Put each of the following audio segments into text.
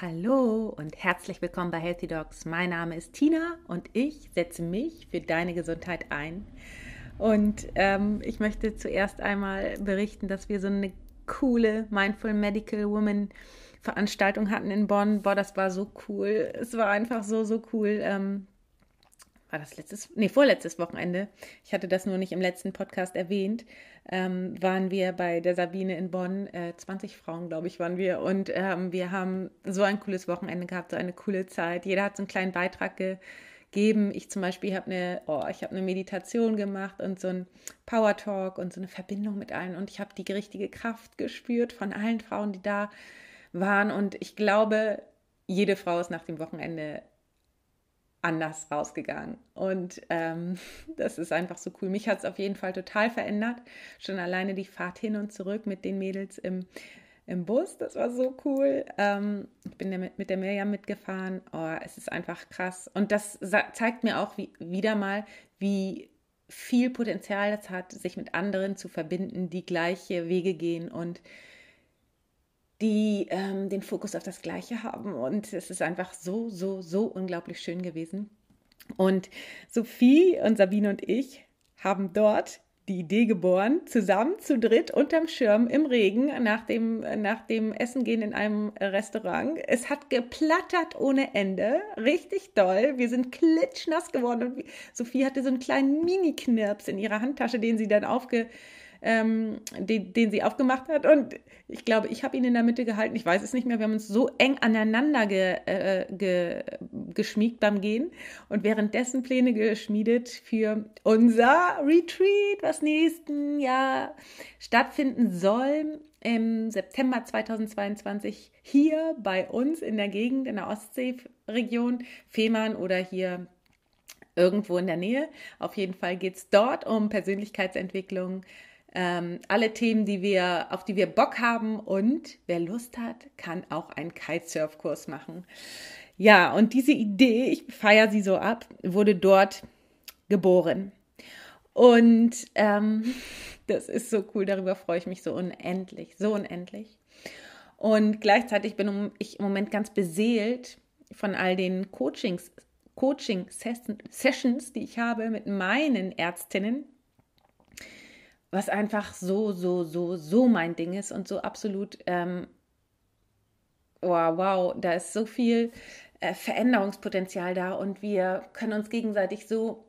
Hallo und herzlich willkommen bei Healthy Dogs. Mein Name ist Tina und ich setze mich für deine Gesundheit ein. Und ähm, ich möchte zuerst einmal berichten, dass wir so eine coole Mindful Medical Woman Veranstaltung hatten in Bonn. Boah, das war so cool. Es war einfach so, so cool. Ähm, war das letztes, nee, vorletztes Wochenende, ich hatte das nur nicht im letzten Podcast erwähnt, ähm, waren wir bei der Sabine in Bonn, äh, 20 Frauen, glaube ich, waren wir. Und ähm, wir haben so ein cooles Wochenende gehabt, so eine coole Zeit. Jeder hat so einen kleinen Beitrag gegeben. Ich zum Beispiel habe eine, oh, ich habe eine Meditation gemacht und so ein Power Talk und so eine Verbindung mit allen. Und ich habe die richtige Kraft gespürt von allen Frauen, die da waren. Und ich glaube, jede Frau ist nach dem Wochenende anders rausgegangen. Und ähm, das ist einfach so cool. Mich hat es auf jeden Fall total verändert. Schon alleine die Fahrt hin und zurück mit den Mädels im, im Bus, das war so cool. Ähm, ich bin mit, mit der Mirjam mitgefahren. Oh, es ist einfach krass. Und das zeigt mir auch wie, wieder mal, wie viel Potenzial das hat, sich mit anderen zu verbinden, die gleiche Wege gehen und die ähm, den Fokus auf das Gleiche haben. Und es ist einfach so, so, so unglaublich schön gewesen. Und Sophie und Sabine und ich haben dort die Idee geboren, zusammen zu dritt unterm Schirm im Regen nach dem, nach dem Essen gehen in einem Restaurant. Es hat geplattert ohne Ende, richtig doll. Wir sind klitschnass geworden und Sophie hatte so einen kleinen Mini-Knirps in ihrer Handtasche, den sie dann aufge, ähm, den, den sie aufgemacht hat. Und ich glaube, ich habe ihn in der Mitte gehalten. Ich weiß es nicht mehr. Wir haben uns so eng aneinander ge, äh, ge, geschmiegt beim Gehen und währenddessen Pläne geschmiedet für unser Retreat, was nächsten Jahr stattfinden soll. Im September 2022 hier bei uns in der Gegend, in der Ostseeregion, Fehmarn oder hier irgendwo in der Nähe. Auf jeden Fall geht es dort um Persönlichkeitsentwicklung, ähm, alle Themen, die wir, auf die wir Bock haben und wer Lust hat, kann auch einen Kitesurfkurs machen. Ja, und diese Idee, ich feiere sie so ab, wurde dort geboren. Und ähm, das ist so cool, darüber freue ich mich so unendlich, so unendlich. Und gleichzeitig bin ich im Moment ganz beseelt von all den Coachings, Coaching-Sessions, die ich habe mit meinen Ärztinnen, was einfach so, so, so, so mein Ding ist und so absolut, ähm, wow, wow, da ist so viel äh, Veränderungspotenzial da und wir können uns gegenseitig so,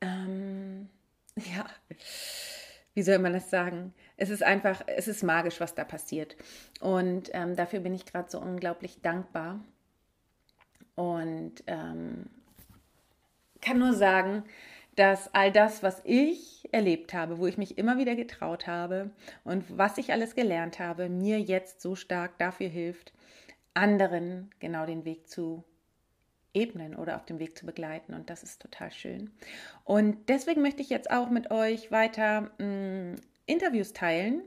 ähm, ja, wie soll man das sagen? Es ist einfach, es ist magisch, was da passiert. Und ähm, dafür bin ich gerade so unglaublich dankbar. Und ähm, kann nur sagen, dass all das, was ich erlebt habe, wo ich mich immer wieder getraut habe und was ich alles gelernt habe, mir jetzt so stark dafür hilft, anderen genau den Weg zu ebnen oder auf dem Weg zu begleiten. Und das ist total schön. Und deswegen möchte ich jetzt auch mit euch weiter mh, mm, Interviews teilen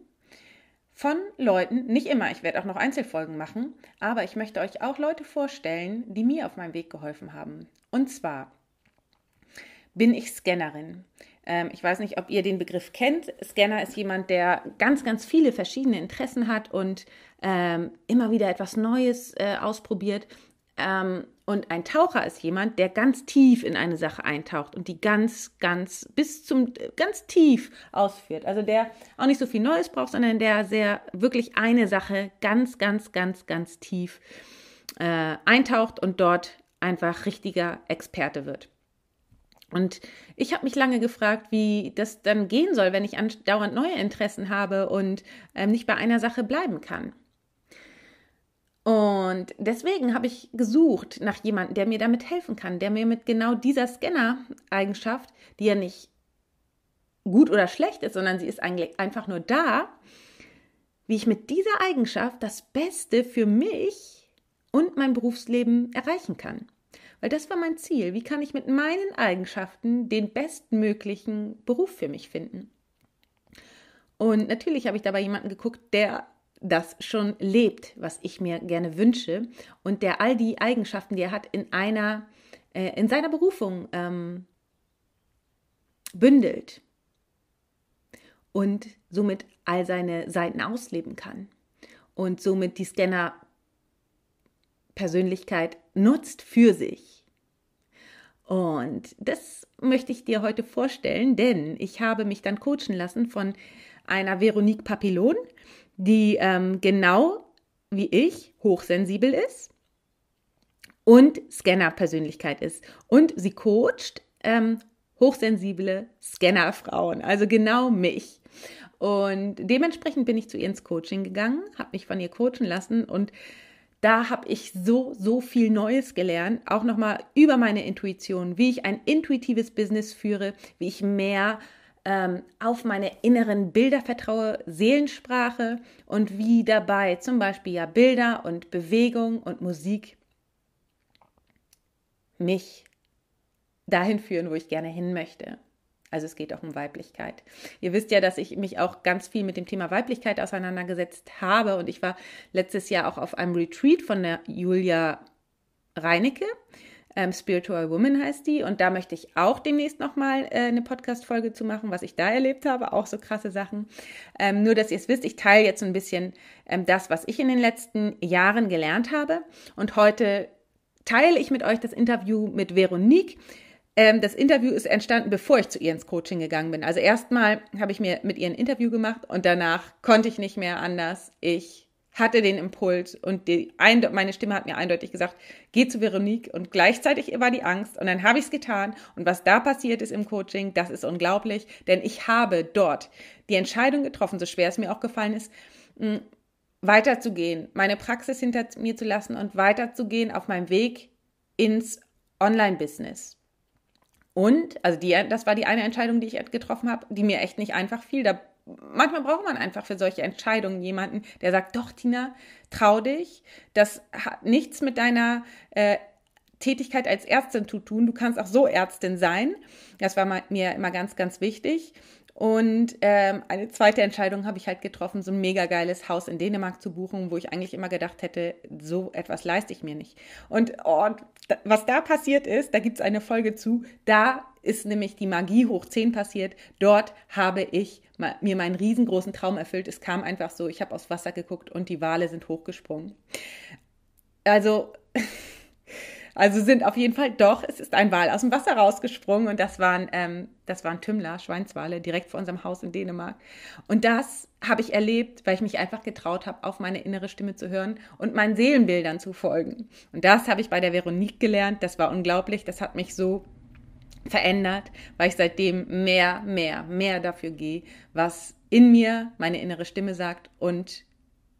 von Leuten, nicht immer, ich werde auch noch Einzelfolgen machen, aber ich möchte euch auch Leute vorstellen, die mir auf meinem Weg geholfen haben. Und zwar bin ich Scannerin. Ähm, ich weiß nicht, ob ihr den Begriff kennt. Scanner ist jemand, der ganz, ganz viele verschiedene Interessen hat und ähm, immer wieder etwas Neues äh, ausprobiert. Ähm, und ein Taucher ist jemand, der ganz tief in eine Sache eintaucht und die ganz, ganz bis zum ganz tief ausführt. Also der auch nicht so viel Neues braucht, sondern der sehr wirklich eine Sache ganz, ganz, ganz, ganz tief äh, eintaucht und dort einfach richtiger Experte wird. Und ich habe mich lange gefragt, wie das dann gehen soll, wenn ich andauernd neue Interessen habe und ähm, nicht bei einer Sache bleiben kann. Und deswegen habe ich gesucht nach jemandem, der mir damit helfen kann, der mir mit genau dieser Scanner-Eigenschaft, die ja nicht gut oder schlecht ist, sondern sie ist eigentlich einfach nur da, wie ich mit dieser Eigenschaft das Beste für mich und mein Berufsleben erreichen kann. Weil das war mein Ziel. Wie kann ich mit meinen Eigenschaften den bestmöglichen Beruf für mich finden? Und natürlich habe ich dabei jemanden geguckt, der das schon lebt, was ich mir gerne wünsche und der all die Eigenschaften, die er hat, in einer, äh, in seiner Berufung ähm, bündelt und somit all seine Seiten ausleben kann und somit die Scanner Persönlichkeit nutzt für sich. Und das möchte ich dir heute vorstellen, denn ich habe mich dann coachen lassen von einer Veronique Papillon, die ähm, genau wie ich hochsensibel ist und Scanner-Persönlichkeit ist. Und sie coacht ähm, hochsensible Scannerfrauen, also genau mich. Und dementsprechend bin ich zu ihr ins Coaching gegangen, habe mich von ihr coachen lassen und da habe ich so, so viel Neues gelernt, auch nochmal über meine Intuition, wie ich ein intuitives Business führe, wie ich mehr ähm, auf meine inneren Bilder vertraue, Seelensprache und wie dabei zum Beispiel ja Bilder und Bewegung und Musik mich dahin führen, wo ich gerne hin möchte. Also es geht auch um Weiblichkeit. Ihr wisst ja, dass ich mich auch ganz viel mit dem Thema Weiblichkeit auseinandergesetzt habe und ich war letztes Jahr auch auf einem Retreat von der Julia Reinecke. Ähm, Spiritual Woman heißt die und da möchte ich auch demnächst nochmal äh, eine Podcast-Folge zu machen, was ich da erlebt habe, auch so krasse Sachen. Ähm, nur, dass ihr es wisst, ich teile jetzt so ein bisschen ähm, das, was ich in den letzten Jahren gelernt habe und heute teile ich mit euch das Interview mit Veronique, ähm, das Interview ist entstanden, bevor ich zu ihr ins Coaching gegangen bin. Also erstmal habe ich mir mit ihr ein Interview gemacht und danach konnte ich nicht mehr anders. Ich hatte den Impuls und die, meine Stimme hat mir eindeutig gesagt, geh zu Veronique und gleichzeitig war die Angst und dann habe ich es getan und was da passiert ist im Coaching, das ist unglaublich, denn ich habe dort die Entscheidung getroffen, so schwer es mir auch gefallen ist, weiterzugehen, meine Praxis hinter mir zu lassen und weiterzugehen auf meinem Weg ins Online-Business. Und, also die, das war die eine Entscheidung, die ich getroffen habe, die mir echt nicht einfach fiel. Da, manchmal braucht man einfach für solche Entscheidungen jemanden, der sagt, doch, Tina, trau dich. Das hat nichts mit deiner äh, Tätigkeit als Ärztin zu tun. Du kannst auch so Ärztin sein. Das war mir immer ganz, ganz wichtig. Und ähm, eine zweite Entscheidung habe ich halt getroffen, so ein mega geiles Haus in Dänemark zu buchen, wo ich eigentlich immer gedacht hätte, so etwas leiste ich mir nicht. Und oh, was da passiert ist, da gibt es eine Folge zu, da ist nämlich die Magie hoch 10 passiert. Dort habe ich mir meinen riesengroßen Traum erfüllt. Es kam einfach so, ich habe aufs Wasser geguckt und die Wale sind hochgesprungen. Also Also sind auf jeden Fall doch, es ist ein Wal aus dem Wasser rausgesprungen und das waren, ähm, das waren Tümmler, Schweinswale, direkt vor unserem Haus in Dänemark. Und das habe ich erlebt, weil ich mich einfach getraut habe, auf meine innere Stimme zu hören und meinen Seelenbildern zu folgen. Und das habe ich bei der Veronique gelernt. Das war unglaublich. Das hat mich so verändert, weil ich seitdem mehr, mehr, mehr dafür gehe, was in mir meine innere Stimme sagt und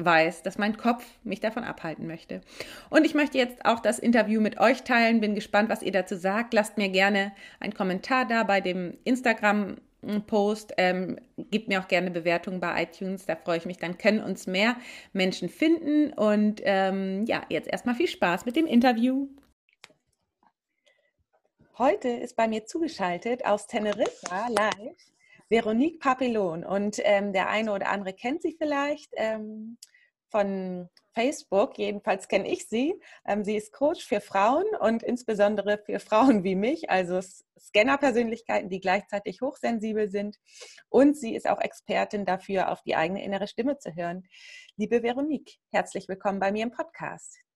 weiß, dass mein Kopf mich davon abhalten möchte. Und ich möchte jetzt auch das Interview mit euch teilen. Bin gespannt, was ihr dazu sagt. Lasst mir gerne einen Kommentar da bei dem Instagram. Post, ähm, gebt mir auch gerne Bewertungen bei iTunes, da freue ich mich, dann können uns mehr Menschen finden. Und ähm, ja, jetzt erstmal viel Spaß mit dem Interview. Heute ist bei mir zugeschaltet aus Teneriffa live Veronique Papillon. Und ähm, der eine oder andere kennt sie vielleicht ähm, von Facebook. Jedenfalls kenne ich sie. Ähm, sie ist Coach für Frauen und insbesondere für Frauen wie mich, also Scanner-Persönlichkeiten, die gleichzeitig hochsensibel sind. Und sie ist auch Expertin dafür, auf die eigene innere Stimme zu hören. Liebe Veronique, herzlich willkommen bei mir im Podcast.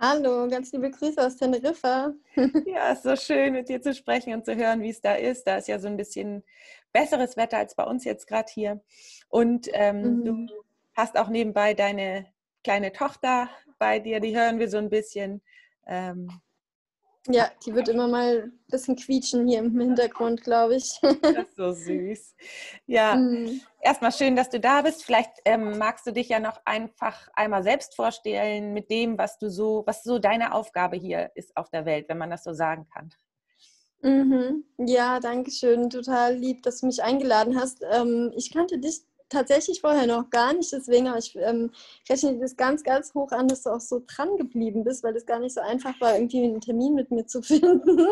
Hallo, ganz liebe Grüße aus Teneriffa. Ja, ist so schön, mit dir zu sprechen und zu hören, wie es da ist. Da ist ja so ein bisschen besseres Wetter als bei uns jetzt gerade hier. Und ähm, mhm. du hast auch nebenbei deine kleine Tochter bei dir, die hören wir so ein bisschen. Ähm, ja, die wird immer mal ein bisschen quietschen hier im Hintergrund, glaube ich. Das ist so süß. Ja, mhm. erstmal schön, dass du da bist. Vielleicht ähm, magst du dich ja noch einfach einmal selbst vorstellen mit dem, was du so, was so deine Aufgabe hier ist auf der Welt, wenn man das so sagen kann. Mhm. Ja, danke schön. Total lieb, dass du mich eingeladen hast. Ähm, ich kannte dich tatsächlich vorher noch gar nicht. Deswegen habe ich ähm, rechne das ganz, ganz hoch an, dass du auch so dran geblieben bist, weil es gar nicht so einfach war, irgendwie einen Termin mit mir zu finden.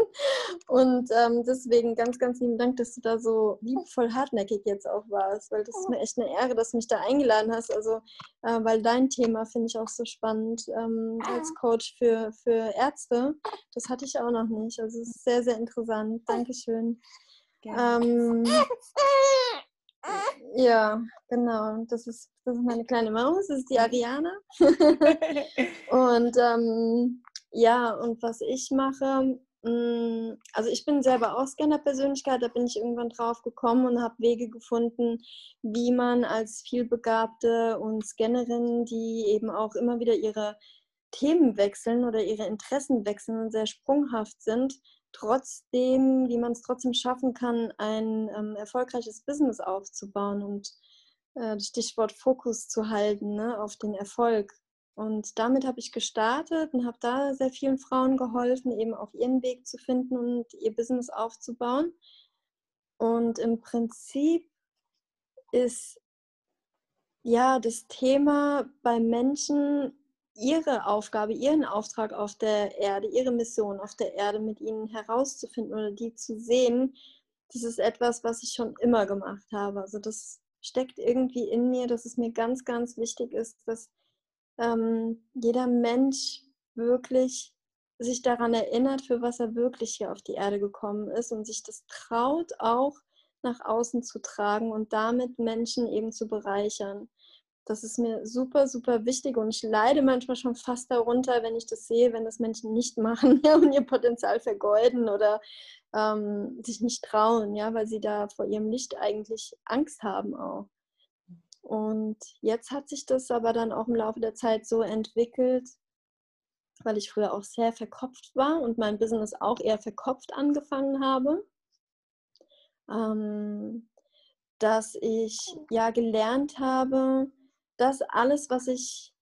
Und ähm, deswegen ganz, ganz lieben Dank, dass du da so liebevoll hartnäckig jetzt auch warst, weil das ist mir echt eine Ehre, dass du mich da eingeladen hast. Also, äh, weil dein Thema finde ich auch so spannend ähm, als Coach für, für Ärzte. Das hatte ich auch noch nicht. Also, es ist sehr, sehr interessant. Dankeschön. Ähm, Ja, genau. Das ist, das ist meine kleine Maus, das ist die Ariana. und ähm, ja, und was ich mache, mh, mm, also ich bin selber auch Scanner-Persönlichkeit, da bin ich irgendwann drauf gekommen und habe Wege gefunden, wie man als vielbegabte und Scannerin, die eben auch immer wieder ihre Themen wechseln oder ihre Interessen wechseln und sehr sprunghaft sind, trotzdem, wie man es trotzdem schaffen kann, ein ähm, erfolgreiches Business aufzubauen und äh, das Stichwort Fokus zu halten ne, auf den Erfolg. Und damit habe ich gestartet und habe da sehr vielen Frauen geholfen, eben auf ihren Weg zu finden und ihr Business aufzubauen. Und im Prinzip ist ja das Thema bei Menschen ihre Aufgabe, ihren Auftrag auf der Erde, ihre Mission auf der Erde mit ihnen herauszufinden oder die zu sehen, das ist etwas, was ich schon immer gemacht habe. Also das steckt irgendwie in mir, dass es mir ganz, ganz wichtig ist, dass ähm, jeder Mensch wirklich sich daran erinnert, für was er wirklich hier auf die Erde gekommen ist und sich das traut, auch nach außen zu tragen und damit Menschen eben zu bereichern. Das ist mir super, super wichtig und ich leide manchmal schon fast darunter, wenn ich das sehe, wenn das Menschen nicht machen ja, und ihr Potenzial vergeuden oder ähm, sich nicht trauen, ja, weil sie da vor ihrem Licht eigentlich Angst haben auch. Und jetzt hat sich das aber dann auch im Laufe der Zeit so entwickelt, weil ich früher auch sehr verkopft war und mein Business auch eher verkopft angefangen habe, ähm, dass ich ja gelernt habe, das alles, was ich,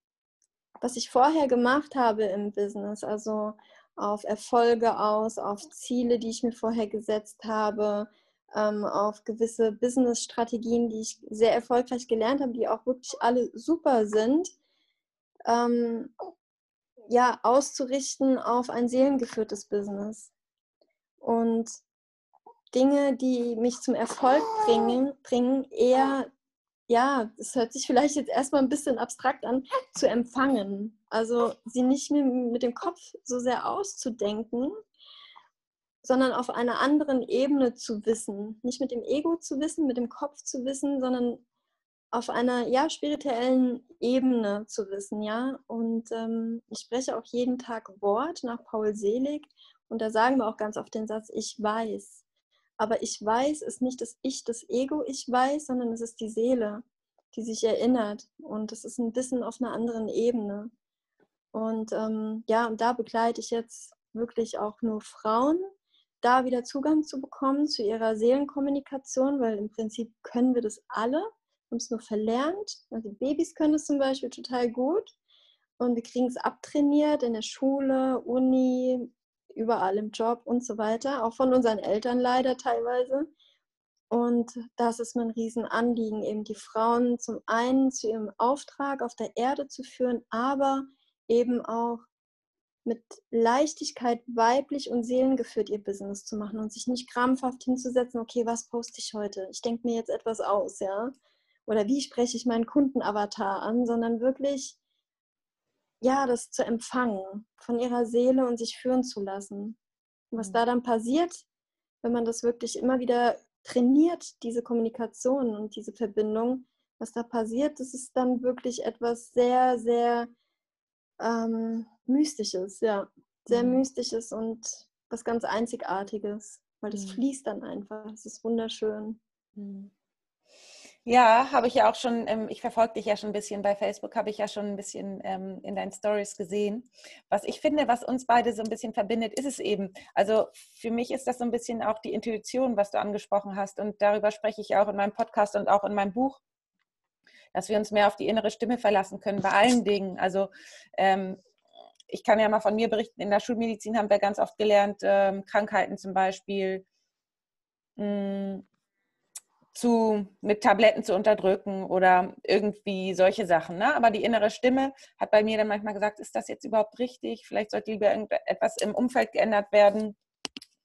was ich vorher gemacht habe im Business, also auf Erfolge aus, auf Ziele, die ich mir vorher gesetzt habe, ähm, auf gewisse Business-Strategien, die ich sehr erfolgreich gelernt habe, die auch wirklich alle super sind, ähm, ja, auszurichten auf ein seelengeführtes Business. Und Dinge, die mich zum Erfolg bringen, bringen eher ja, das hört sich vielleicht jetzt erstmal ein bisschen abstrakt an, zu empfangen. Also sie nicht mehr mit dem Kopf so sehr auszudenken, sondern auf einer anderen Ebene zu wissen. Nicht mit dem Ego zu wissen, mit dem Kopf zu wissen, sondern auf einer ja, spirituellen Ebene zu wissen, ja. Und ähm, ich spreche auch jeden Tag Wort nach Paul Selig und da sagen wir auch ganz oft den Satz, ich weiß. Aber ich weiß ist nicht das Ich, das Ego, ich weiß, sondern es ist die Seele, die sich erinnert. Und es ist ein Wissen auf einer anderen Ebene. Und ähm, ja, und da begleite ich jetzt wirklich auch nur Frauen, da wieder Zugang zu bekommen zu ihrer Seelenkommunikation, weil im Prinzip können wir das alle, haben es nur verlernt. Also Babys können es zum Beispiel total gut und wir kriegen es abtrainiert in der Schule, Uni, überall im Job und so weiter, auch von unseren Eltern leider teilweise. Und das ist mein Riesenanliegen, eben die Frauen zum einen zu ihrem Auftrag auf der Erde zu führen, aber eben auch mit Leichtigkeit weiblich und seelengeführt ihr Business zu machen und sich nicht krampfhaft hinzusetzen, okay, was poste ich heute? Ich denke mir jetzt etwas aus, ja? Oder wie spreche ich meinen Kundenavatar an, sondern wirklich ja, das zu empfangen von ihrer Seele und sich führen zu lassen. Und was mhm. da dann passiert, wenn man das wirklich immer wieder trainiert, diese Kommunikation und diese Verbindung, was da passiert, das ist dann wirklich etwas sehr, sehr ähm, Mystisches, ja. Sehr mhm. Mystisches und was ganz Einzigartiges, weil das mhm. fließt dann einfach. Es ist wunderschön. Mhm. Ja, habe ich ja auch schon, ähm, ich verfolge dich ja schon ein bisschen bei Facebook, habe ich ja schon ein bisschen ähm, in deinen Stories gesehen. Was ich finde, was uns beide so ein bisschen verbindet, ist es eben. Also für mich ist das so ein bisschen auch die Intuition, was du angesprochen hast. Und darüber spreche ich auch in meinem Podcast und auch in meinem Buch, dass wir uns mehr auf die innere Stimme verlassen können bei allen Dingen. Also ähm, ich kann ja mal von mir berichten, in der Schulmedizin haben wir ganz oft gelernt, ähm, Krankheiten zum Beispiel. Mh, hm, zu, mit Tabletten zu unterdrücken oder irgendwie solche Sachen. Ne? Aber die innere Stimme hat bei mir dann manchmal gesagt, ist das jetzt überhaupt richtig? Vielleicht sollte lieber etwas im Umfeld geändert werden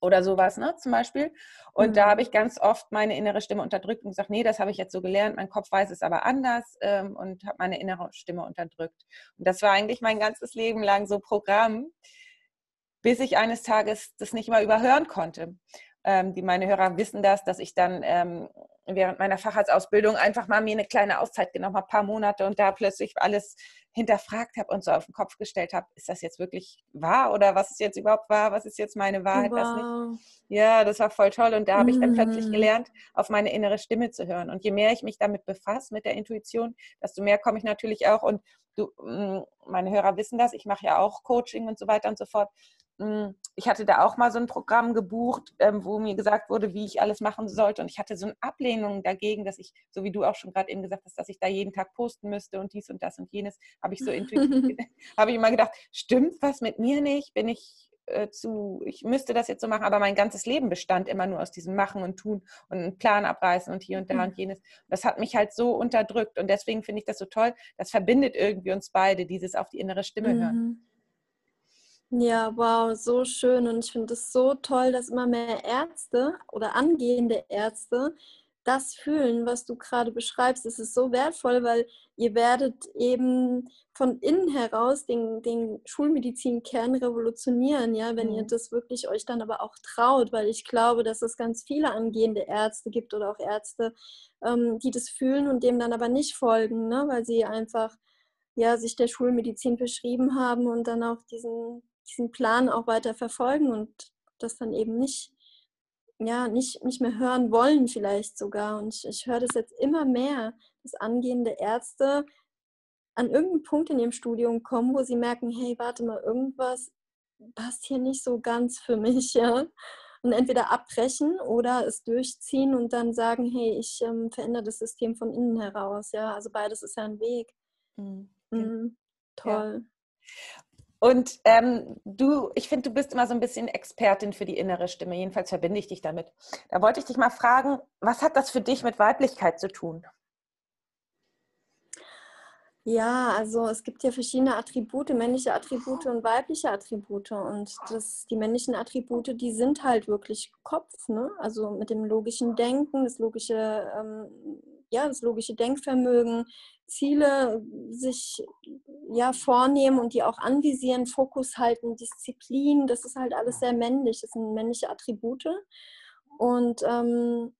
oder sowas, ne, zum Beispiel. Und mhm. da habe ich ganz oft meine innere Stimme unterdrückt und gesagt, nee, das habe ich jetzt so gelernt, mein Kopf weiß es aber anders ähm, und habe meine innere Stimme unterdrückt. Und das war eigentlich mein ganzes Leben lang so Programm, bis ich eines Tages das nicht mehr überhören konnte. Ähm, die meine Hörer wissen das, dass ich dann ähm, während meiner Facharztausbildung einfach mal mir eine kleine Auszeit genommen habe, ein paar Monate und da plötzlich alles hinterfragt habe und so auf den Kopf gestellt habe, ist das jetzt wirklich wahr oder was ist jetzt überhaupt wahr, was ist jetzt meine Wahrheit, wow. was nicht. Ja, das war voll toll und da habe ich dann plötzlich mhm. gelernt, auf meine innere Stimme zu hören. Und je mehr ich mich damit befasse, mit der Intuition, desto mehr komme ich natürlich auch und du, mm, meine Hörer wissen das, ich mache ja auch Coaching und so weiter und so fort. Mm, ich hatte da auch mal so ein Programm gebucht, ähm, wo mir gesagt wurde, wie ich alles machen sollte. Und ich hatte so eine Ablehnung dagegen, dass ich, so wie du auch schon gerade eben gesagt hast, dass ich da jeden Tag posten müsste und dies und das und jenes, habe ich so intuitiv, habe ich immer gedacht, stimmt was mit mir nicht? Bin ich äh, zu, ich müsste das jetzt so machen, aber mein ganzes Leben bestand immer nur aus diesem Machen und Tun und einen Plan abreißen und hier und da mhm. und jenes. Das hat mich halt so unterdrückt und deswegen finde ich das so toll. Das verbindet irgendwie uns beide, dieses auf die innere Stimme hören. Mhm. Ja, wow, so schön. Und ich finde es so toll, dass immer mehr Ärzte oder angehende Ärzte das fühlen, was du gerade beschreibst. Es ist so wertvoll, weil ihr werdet eben von innen heraus den, den Schulmedizinkern revolutionieren, ja, wenn mhm. ihr das wirklich euch dann aber auch traut, weil ich glaube, dass es ganz viele angehende Ärzte gibt oder auch Ärzte, ähm, die das fühlen und dem dann aber nicht folgen, ne, weil sie einfach ja, sich der Schulmedizin beschrieben haben und dann auch diesen diesen Plan auch weiter verfolgen und das dann eben nicht, ja, nicht, nicht mehr hören wollen vielleicht sogar. Und ich, ich höre das jetzt immer mehr, dass angehende Ärzte an irgendeinen Punkt in ihrem Studium kommen, wo sie merken, hey, warte mal, irgendwas passt hier nicht so ganz für mich, ja. Und entweder abbrechen oder es durchziehen und dann sagen, hey, ich ähm, verändere das System von innen heraus, ja. Also beides ist ja ein Weg. Mhm. Mhm. Toll. Ja. Und ähm, du, ich finde, du bist immer so ein bisschen Expertin für die innere Stimme. Jedenfalls verbinde ich dich damit. Da wollte ich dich mal fragen, was hat das für dich mit Weiblichkeit zu tun? Ja, also es gibt ja verschiedene Attribute, männliche Attribute und weibliche Attribute. Und das, die männlichen Attribute, die sind halt wirklich Kopf, ne? Also mit dem logischen Denken, das logische, ähm, ja, das logische Denkvermögen, Ziele sich ja vornehmen und die auch anvisieren, Fokus halten, Disziplin, das ist halt alles sehr männlich, das sind männliche Attribute. Und ähm,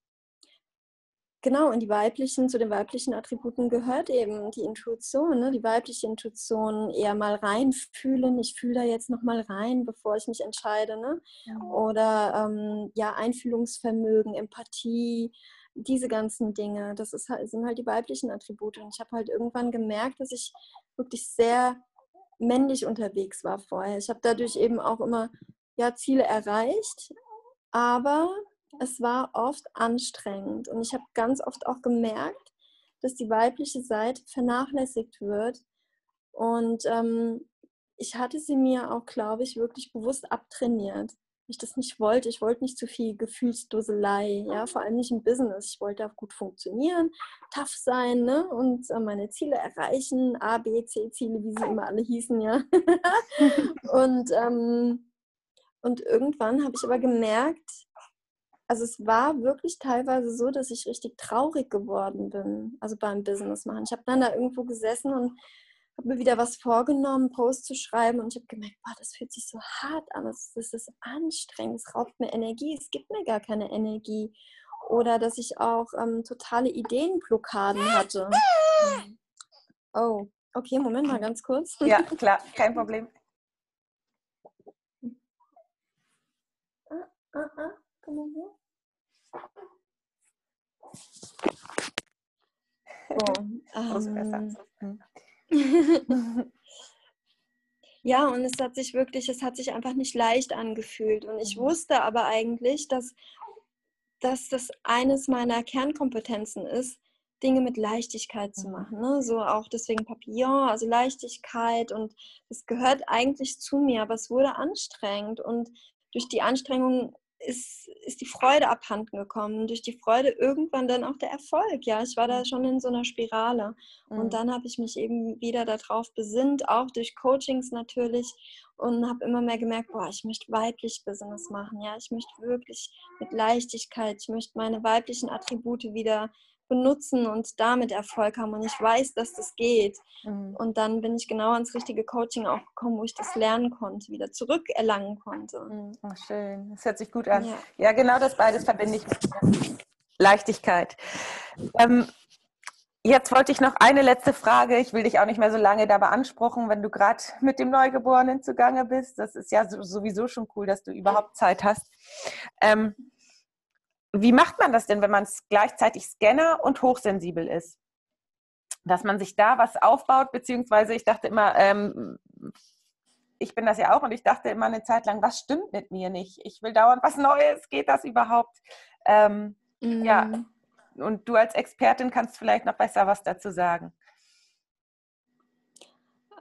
genau, in die weiblichen, zu den weiblichen Attributen gehört eben die Intuition, ne? die weibliche Intuition, eher mal reinfühlen, ich fühle da jetzt nochmal rein, bevor ich mich entscheide. Ne? Oder ähm, ja, Einfühlungsvermögen, Empathie, diese ganzen Dinge, das ist halt, sind halt die weiblichen Attribute. Und ich habe halt irgendwann gemerkt, dass ich wirklich sehr männlich unterwegs war vorher. Ich habe dadurch eben auch immer ja, Ziele erreicht, aber es war oft anstrengend. Und ich habe ganz oft auch gemerkt, dass die weibliche Seite vernachlässigt wird. Und ähm, ich hatte sie mir auch, glaube ich, wirklich bewusst abtrainiert ich das nicht wollte. Ich wollte nicht zu viel Gefühlsduselei, ja, vor allem nicht im Business. Ich wollte auch gut funktionieren, tough sein, ne, und äh, meine Ziele erreichen, A, B, C Ziele, wie sie immer alle hießen, ja. und, ähm, und irgendwann habe ich aber gemerkt, also es war wirklich teilweise so, dass ich richtig traurig geworden bin, also beim Business machen. Ich habe dann da irgendwo gesessen und habe mir wieder was vorgenommen, Post zu schreiben und ich habe gemerkt, boah, das fühlt sich so hart an, das, das ist anstrengend, es raubt mir Energie, es gibt mir gar keine Energie. Oder dass ich auch ähm, totale Ideenblockaden hatte. Oh, okay, Moment mal ganz kurz. Ja, klar, kein Problem. Ah, ah, ah, komm mal hier. So, ähm, ja, und es hat sich wirklich, es hat sich einfach nicht leicht angefühlt. Und ich mhm. wusste aber eigentlich, dass, dass das eines meiner Kernkompetenzen ist, Dinge mit Leichtigkeit zu mhm. machen. Ne? So auch deswegen Papillon, also Leichtigkeit und es gehört eigentlich zu mir, aber es wurde anstrengend und durch die Anstrengung ist, ist die Freude abhanden gekommen. Durch die Freude irgendwann dann auch der Erfolg. Ja, ich war da mhm. schon in so einer Spirale. Mhm. Und dann habe ich mich eben wieder darauf besinnt, auch durch Coachings natürlich. Und habe immer mehr gemerkt, boah, ich möchte weiblich Business machen. Ja, ich möchte wirklich mit Leichtigkeit, ich möchte meine weiblichen Attribute wieder benutzen und damit Erfolg haben. Und ich weiß, dass das geht. Mhm. Und dann bin ich genau ans richtige Coaching auch gekommen, wo ich das lernen konnte, wieder zurückerlangen konnte. Mhm. Oh, schön, das hört sich gut an. Ja, ja genau das beides verbinde ich mit. Leichtigkeit. Ähm, jetzt wollte ich noch eine letzte Frage. Ich will dich auch nicht mehr so lange da beanspruchen, wenn du gerade mit dem Neugeborenen zugange bist. Das ist ja sowieso schon cool, dass du überhaupt Zeit hast. Ähm, wie macht man das denn, wenn man gleichzeitig Scanner und hochsensibel ist? Dass man sich da was aufbaut, beziehungsweise ich dachte immer, ähm, ich bin das ja auch und ich dachte immer eine Zeit lang, was stimmt mit mir nicht? Ich will dauernd was Neues, geht das überhaupt? Ähm, mm. Ja, mhm. und du als Expertin kannst vielleicht noch besser was dazu sagen.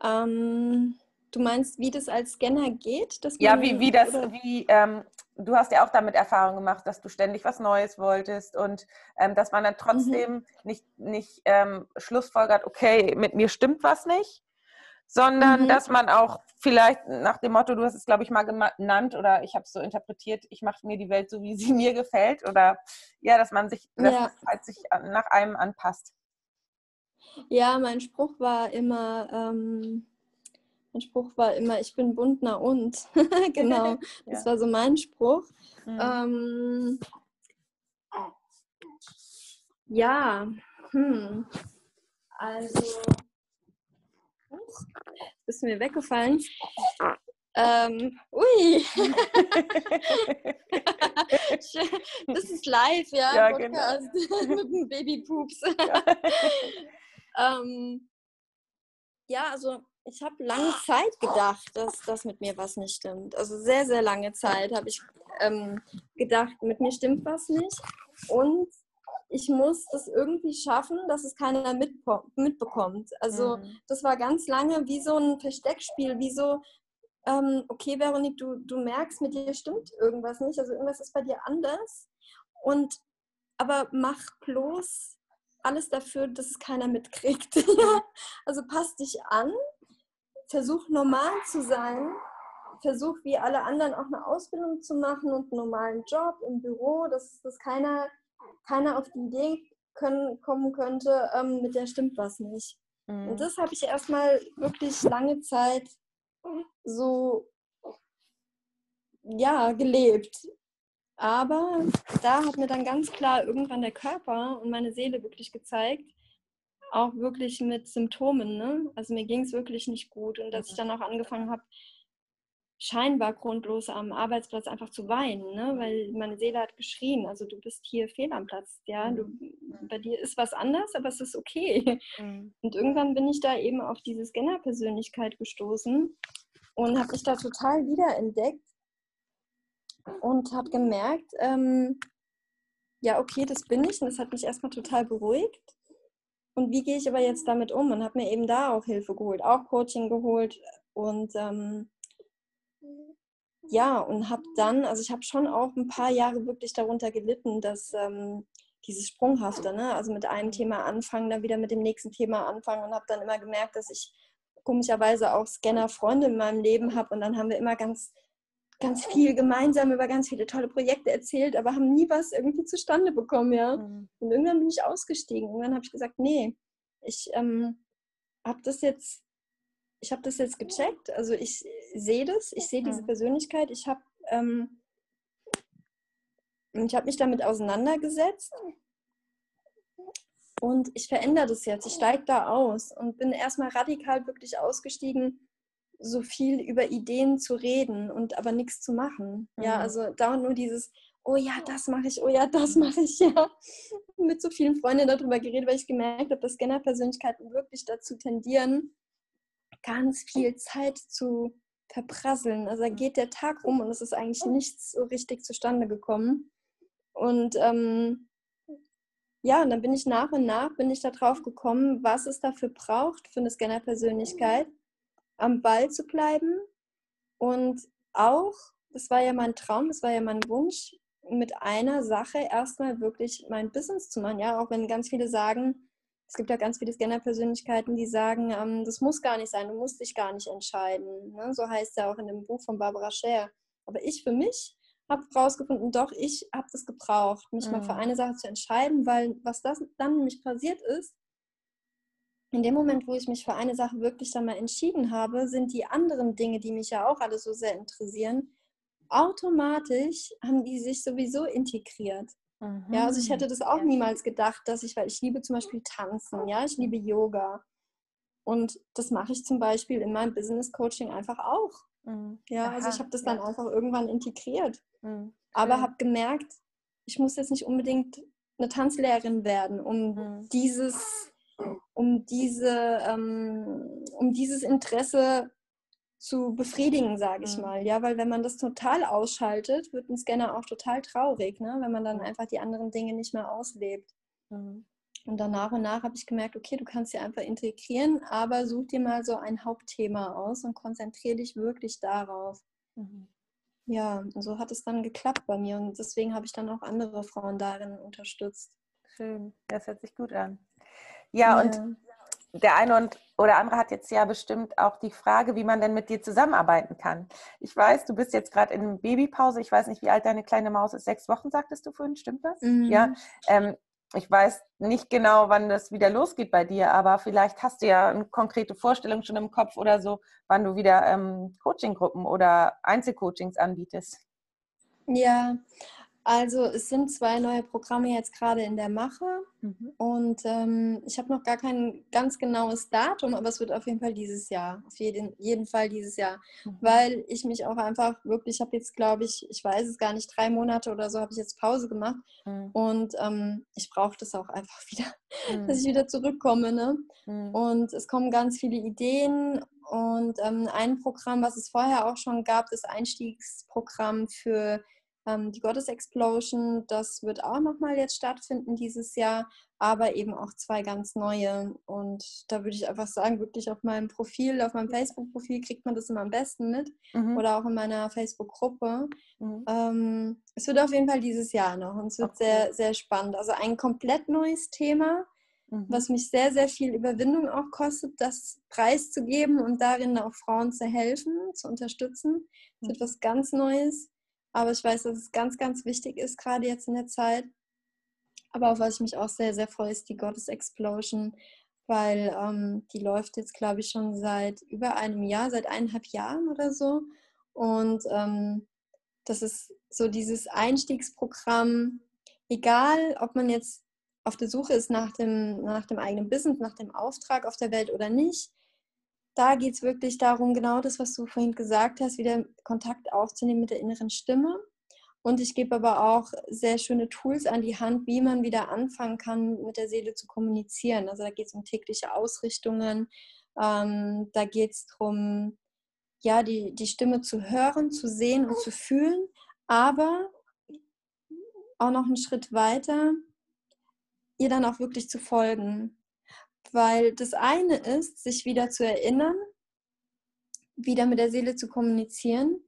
Ähm, du meinst, wie das als Scanner geht? ja, wie, wie das, wie, ähm, du hast ja auch damit Erfahrung gemacht, dass du ständig was Neues wolltest und ähm, dass man dann mhm. trotzdem mhm. nicht, nicht ähm, schlussfolgert, okay, mit mir stimmt was nicht, sondern mhm. dass man auch vielleicht nach dem Motto, du hast es, glaube ich, mal genannt oder ich habe es so interpretiert, ich mache mir die Welt so, wie sie mir gefällt oder ja, dass man sich, dass ja. halt sich nach einem anpasst. Ja, mein Spruch war immer, ähm, mein Spruch war immer, ich bin Bundner und. genau, ja. das war so mein Spruch. Mhm. Ähm, ja, hm. also bist mir weggefallen. Ähm, ui. das ist live, ja. ja genau. Podcast genau. mit dem Babypoops. Ja. ähm, ja, also ich habe lange Zeit gedacht, dass das mit mir was nicht stimmt. Also sehr, sehr lange Zeit habe ich ähm, gedacht, mit mir stimmt was nicht. Und ich muss das irgendwie schaffen, dass es keiner mitbekommt. Also mhm. das war ganz lange wie so ein Versteckspiel, wie so, ähm, okay, Veronique, du, du merkst, mit dir stimmt irgendwas nicht, also irgendwas ist bei dir anders. Und aber mach bloß alles dafür, dass es keiner mitkriegt. also pass dich an, versuch normal zu sein, versuch wie alle anderen auch eine Ausbildung zu machen und einen normalen Job im Büro, dass, dass keiner keiner auf die Idee können, kommen könnte, ähm, mit der stimmt was nicht. Mhm. Und das habe ich erstmal wirklich lange Zeit so ja, gelebt. Aber da hat mir dann ganz klar irgendwann der Körper und meine Seele wirklich gezeigt, auch wirklich mit Symptomen. Ne? Also mir ging es wirklich nicht gut und dass ich dann auch angefangen habe, scheinbar grundlos am Arbeitsplatz einfach zu weinen, ne? weil meine Seele hat geschrien, also du bist hier fehl am Platz, ja, du, mhm. bei dir ist was anders, aber es ist okay. Mhm. Und irgendwann bin ich da eben auf diese Scanner-Persönlichkeit gestoßen und habe mich da total wiederentdeckt und habe gemerkt, ähm, ja, okay, das bin ich und das hat mich erstmal total beruhigt. Und wie gehe ich aber jetzt damit um? Und habe mir eben da auch Hilfe geholt, auch Coaching geholt und ähm, ja, und habe dann, also ich habe schon auch ein paar Jahre wirklich darunter gelitten, dass ähm, dieses Sprunghafte, ne? also mit einem Thema anfangen, dann wieder mit dem nächsten Thema anfangen und habe dann immer gemerkt, dass ich komischerweise auch Scanner-Freunde in meinem Leben habe und dann haben wir immer ganz, ganz viel gemeinsam über ganz viele tolle Projekte erzählt, aber haben nie was irgendwie zustande bekommen, ja. Mhm. Und irgendwann bin ich ausgestiegen. Irgendwann habe ich gesagt, nee, ich ähm, habe das jetzt ich habe das jetzt gecheckt. Also ich sehe das, ich sehe diese Persönlichkeit. Ich habe ähm, ich mich damit auseinandergesetzt und ich verändere das jetzt. Ich steige da aus und bin erstmal radikal wirklich ausgestiegen, so viel über Ideen zu reden und aber nichts zu machen. Mhm. Ja, also dauernd nur dieses, oh ja, das mache ich, oh ja, das mache ich, ja. Mit so vielen Freunden darüber geredet, weil ich gemerkt habe, dass Scanner-Persönlichkeiten wirklich dazu tendieren, ganz viel Zeit zu verprasseln. Also da geht der Tag um und es ist eigentlich nichts so richtig zustande gekommen. Und ähm, ja, und dann bin ich nach und nach bin ich darauf gekommen, was es dafür braucht für eine Scanner-Persönlichkeit, am Ball zu bleiben und auch, das war ja mein Traum, das war ja mein Wunsch, mit einer Sache erstmal wirklich mein Business zu machen. Ja, auch wenn ganz viele sagen, es gibt ja ganz viele Scanner-Persönlichkeiten, die sagen, ähm, das muss gar nicht sein, du musst dich gar nicht entscheiden. Ne? So heißt es ja auch in dem Buch von Barbara Scher. Aber ich für mich habe herausgefunden, doch, ich habe das gebraucht, mich mhm. mal für eine Sache zu entscheiden, weil was das dann nämlich passiert ist, in dem Moment, wo ich mich für eine Sache wirklich dann mal entschieden habe, sind die anderen Dinge, die mich ja auch alle so sehr interessieren, automatisch haben die sich sowieso integriert. Mhm. Ja, also ich hätte das auch ja. niemals gedacht, dass ich, weil ich liebe zum Beispiel Tanzen, ja, ich liebe Yoga. Und das mache ich zum Beispiel in meinem Business Coaching einfach auch. Mhm. Ja, Aha, also ich habe das dann einfach irgendwann integriert. Mhm. Aber habe gemerkt, ich muss jetzt nicht unbedingt eine Tanzlehrerin werden, um mhm. dieses, um diese, ähm, um dieses Interesse zu befriedigen, sage ich mhm. mal. Ja, weil wenn man das total ausschaltet, wird ein Scanner auch total traurig, ne? wenn man dann einfach die anderen Dinge nicht mehr auslebt. Mhm. Und dann nach und nach habe ich gemerkt, okay, du kannst sie einfach integrieren, aber such dir mal so ein Hauptthema aus und konzentriere dich wirklich darauf. Mhm. Ja, und so hat es dann geklappt bei mir und deswegen habe ich dann auch andere Frauen darin unterstützt. Schön, das hört sich gut an. Ja, ja. und der eine und oder andere hat jetzt ja bestimmt auch die Frage, wie man denn mit dir zusammenarbeiten kann. Ich weiß, du bist jetzt gerade in Babypause. Ich weiß nicht, wie alt deine kleine Maus ist. Sechs Wochen, sagtest du vorhin, stimmt das? Mhm. Ja. Ähm, ich weiß nicht genau, wann das wieder losgeht bei dir, aber vielleicht hast du ja eine konkrete Vorstellung schon im Kopf oder so, wann du wieder ähm, Coachinggruppen oder Einzelcoachings anbietest. Ja, also es sind zwei neue Programme jetzt gerade in der Mache mhm. und ähm, ich habe noch gar kein ganz genaues Datum, aber es wird auf jeden Fall dieses Jahr, auf jeden, jeden Fall dieses Jahr, mhm. weil ich mich auch einfach wirklich, ich habe jetzt glaube ich, ich weiß es gar nicht, drei Monate oder so habe ich jetzt Pause gemacht mhm. und ähm, ich brauche das auch einfach wieder, dass ich mhm. wieder zurückkomme. Ne? Mhm. Und es kommen ganz viele Ideen und ähm, ein Programm, was es vorher auch schon gab, das Einstiegsprogramm für ähm, die Goddess Explosion, das wird auch nochmal jetzt stattfinden dieses Jahr, aber eben auch zwei ganz neue. Und da würde ich einfach sagen, wirklich auf meinem Profil, auf meinem Facebook-Profil kriegt man das immer am besten mit mhm. oder auch in meiner Facebook-Gruppe. Mhm. Ähm, es wird auf jeden Fall dieses Jahr noch und es wird okay. sehr, sehr spannend. Also ein komplett neues Thema. Mhm. Was mich sehr, sehr viel Überwindung auch kostet, das preiszugeben und darin auch Frauen zu helfen, zu unterstützen. Das ist mhm. etwas ganz Neues. Aber ich weiß, dass es ganz, ganz wichtig ist, gerade jetzt in der Zeit. Aber auf was ich mich auch sehr, sehr freue, ist die Goddess Explosion, weil ähm, die läuft jetzt, glaube ich, schon seit über einem Jahr, seit eineinhalb Jahren oder so. Und ähm, das ist so dieses Einstiegsprogramm, egal ob man jetzt auf der Suche ist nach dem, nach dem eigenen Business, nach dem Auftrag auf der Welt oder nicht, da geht es wirklich darum, genau das, was du vorhin gesagt hast, wieder Kontakt aufzunehmen mit der inneren Stimme. Und ich gebe aber auch sehr schöne Tools an die Hand, wie man wieder anfangen kann, mit der Seele zu kommunizieren. Also da geht es um tägliche Ausrichtungen, ähm, da geht es darum, ja, die, die Stimme zu hören, zu sehen und zu fühlen, aber auch noch einen Schritt weiter, ihr dann auch wirklich zu folgen. Weil das eine ist, sich wieder zu erinnern, wieder mit der Seele zu kommunizieren.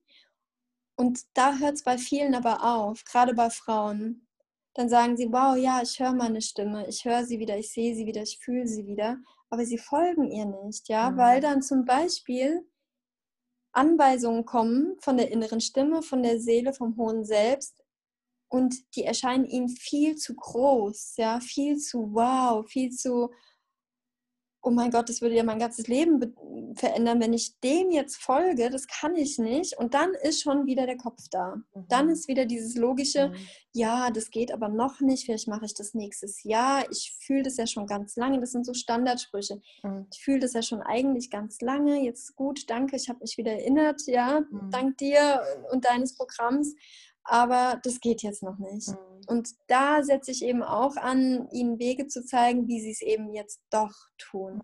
Und da hört es bei vielen aber auf, gerade bei Frauen. Dann sagen sie, wow, ja, ich höre meine Stimme, ich höre sie wieder, ich sehe sie wieder, ich fühle sie wieder. Aber sie folgen ihr nicht, ja, mhm. weil dann zum Beispiel Anweisungen kommen von der inneren Stimme, von der Seele, vom hohen Selbst und die erscheinen ihnen viel zu groß, ja, viel zu wow, viel zu oh mein Gott, das würde ja mein ganzes Leben verändern, wenn ich dem jetzt folge, das kann ich nicht. Und dann ist schon wieder der Kopf da. Mhm. Dann ist wieder dieses logische, mhm. ja, das geht aber noch nicht, vielleicht mache ich das nächstes Jahr. Ich fühle das ja schon ganz lange, das sind so Standardsprüche. Mhm. Ich fühle das ja schon eigentlich ganz lange. Jetzt gut, danke, ich habe mich wieder erinnert, ja, mhm. dank dir und deines Programms aber das geht jetzt noch nicht. Mhm. Und da setze ich eben auch an, ihnen Wege zu zeigen, wie sie es eben jetzt doch tun.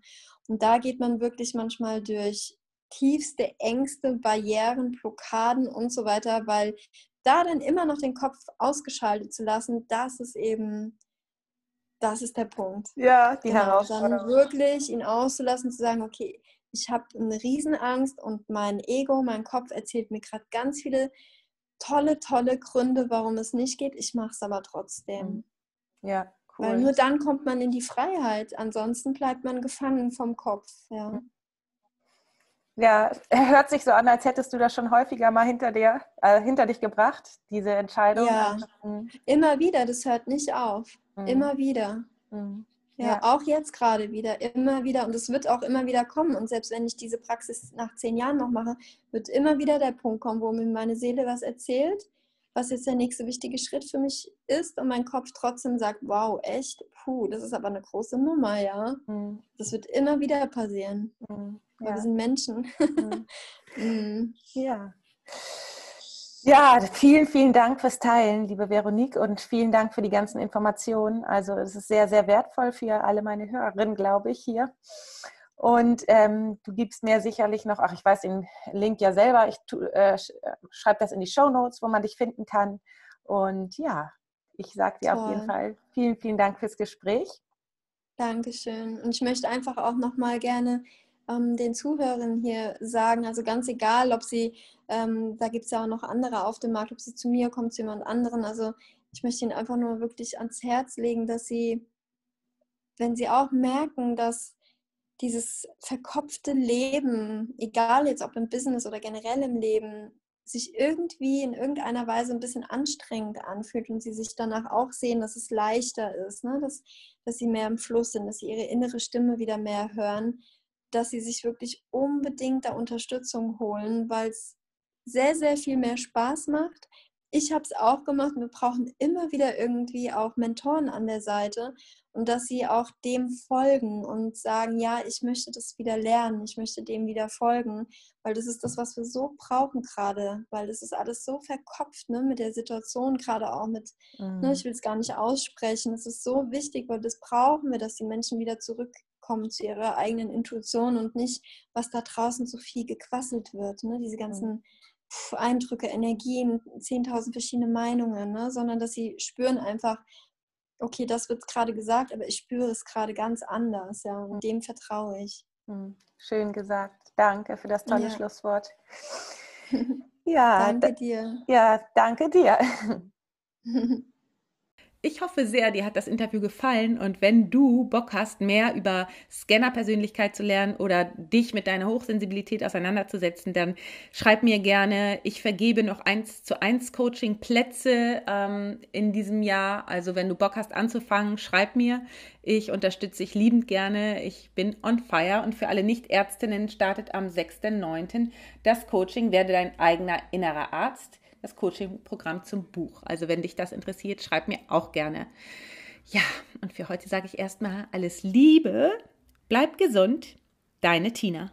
Und da geht man wirklich manchmal durch tiefste Ängste, Barrieren, Blockaden und so weiter, weil da dann immer noch den Kopf ausgeschaltet zu lassen, das ist eben, das ist der Punkt. Ja, die genau, Herausforderung. Dann wirklich ihn auszulassen, zu sagen, okay, ich habe eine Riesenangst und mein Ego, mein Kopf erzählt mir gerade ganz viele tolle, tolle Gründe, warum es nicht geht. Ich mache es aber trotzdem. Mhm. Ja, cool. Weil nur dann kommt man in die Freiheit. Ansonsten bleibt man gefangen vom Kopf. Ja. Mhm. Ja, hört sich so an, als hättest du das schon häufiger mal hinter dir, äh, hinter dich gebracht, diese Entscheidung. Ja, mhm. immer wieder, das hört nicht auf. Mhm. Immer wieder. Mhm. Ja, ja, auch jetzt gerade wieder, immer wieder. Und es wird auch immer wieder kommen. Und selbst wenn ich diese Praxis nach zehn Jahren noch mache, wird immer wieder der Punkt kommen, wo mir meine Seele was erzählt, was jetzt der nächste wichtige Schritt für mich ist und mein Kopf trotzdem sagt, wow, echt, puh, das ist aber eine große Nummer, ja. Mhm. Das wird immer wieder passieren. Mhm. Ja. wir sind Menschen. Mhm. mhm. ja. Ja, vielen, vielen Dank fürs Teilen, liebe Veronique, und vielen Dank für die ganzen Informationen. Also es ist sehr, sehr wertvoll für alle meine Hörerinnen, glaube ich, hier. Und ähm, du gibst mir sicherlich noch, ach, ich weiß den Link ja selber, ich äh, äh schreibe das in die Show Notes, wo man dich finden kann. Und ja, ich sage dir Toll. auf jeden Fall vielen, vielen Dank fürs Gespräch. Dankeschön. Und ich möchte einfach auch nochmal gerne ähm, den Zuhörern hier sagen, also ganz egal, ob sie, ähm, da gibt es ja auch noch andere auf dem Markt, ob sie zu mir kommen, zu jemand anderen. Also ich möchte ihnen einfach nur wirklich ans Herz legen, dass sie, wenn sie auch merken, dass dieses verkopfte Leben, egal jetzt ob im Business oder generell im Leben, sich irgendwie in irgendeiner Weise ein bisschen anstrengend anfühlt und sie sich danach auch sehen, dass es leichter ist, ne? dass, dass sie mehr im Fluss sind, dass sie ihre innere Stimme wieder mehr hören, dass sie sich wirklich unbedingt da Unterstützung holen, weil es sehr, sehr viel mehr Spaß macht, ich habe es auch gemacht. Wir brauchen immer wieder irgendwie auch Mentoren an der Seite und dass sie auch dem folgen und sagen, ja, ich möchte das wieder lernen, ich möchte dem wieder folgen, weil das ist das, was wir so brauchen gerade, weil das ist alles so verkopft ne, mit der Situation, gerade auch mit, ne, mhm. ne, ich will es gar nicht aussprechen, es ist so wichtig, weil das brauchen wir, dass die Menschen wieder zurückkommen zu ihrer eigenen Intuition und nicht, was da draußen so viel gequasselt wird, ne, diese ganzen mhm Eindrücke, Energien, 10.000 verschiedene Meinungen, ne? sondern dass sie spüren einfach, okay, das wird gerade gesagt, aber ich spüre es gerade ganz anders, ja, und dem vertraue ich. Hm, schön gesagt. Danke für das tolle ja. Schlusswort. ja, danke dir. Ja, danke dir. Ich hoffe sehr, dir hat das Interview gefallen und wenn du Bock hast, mehr über Scanner-Persönlichkeit zu lernen oder dich mit deiner Hochsensibilität auseinanderzusetzen, dann schreib mir gerne. Ich vergebe noch eins zu eins Coaching-Plätze ähm, in diesem Jahr. Also wenn du Bock hast anzufangen, schreib mir. Ich unterstütze dich liebend gerne. Ich bin on fire und für alle Nicht-Ärztinnen startet am 6.9. das Coaching Werde dein eigener innerer Arzt das Coaching-Programm zum Buch. Also wenn dich das interessiert, schreib mir auch gerne. Ja, und für heute sage ich erstmal alles Liebe, bleib gesund, deine Tina.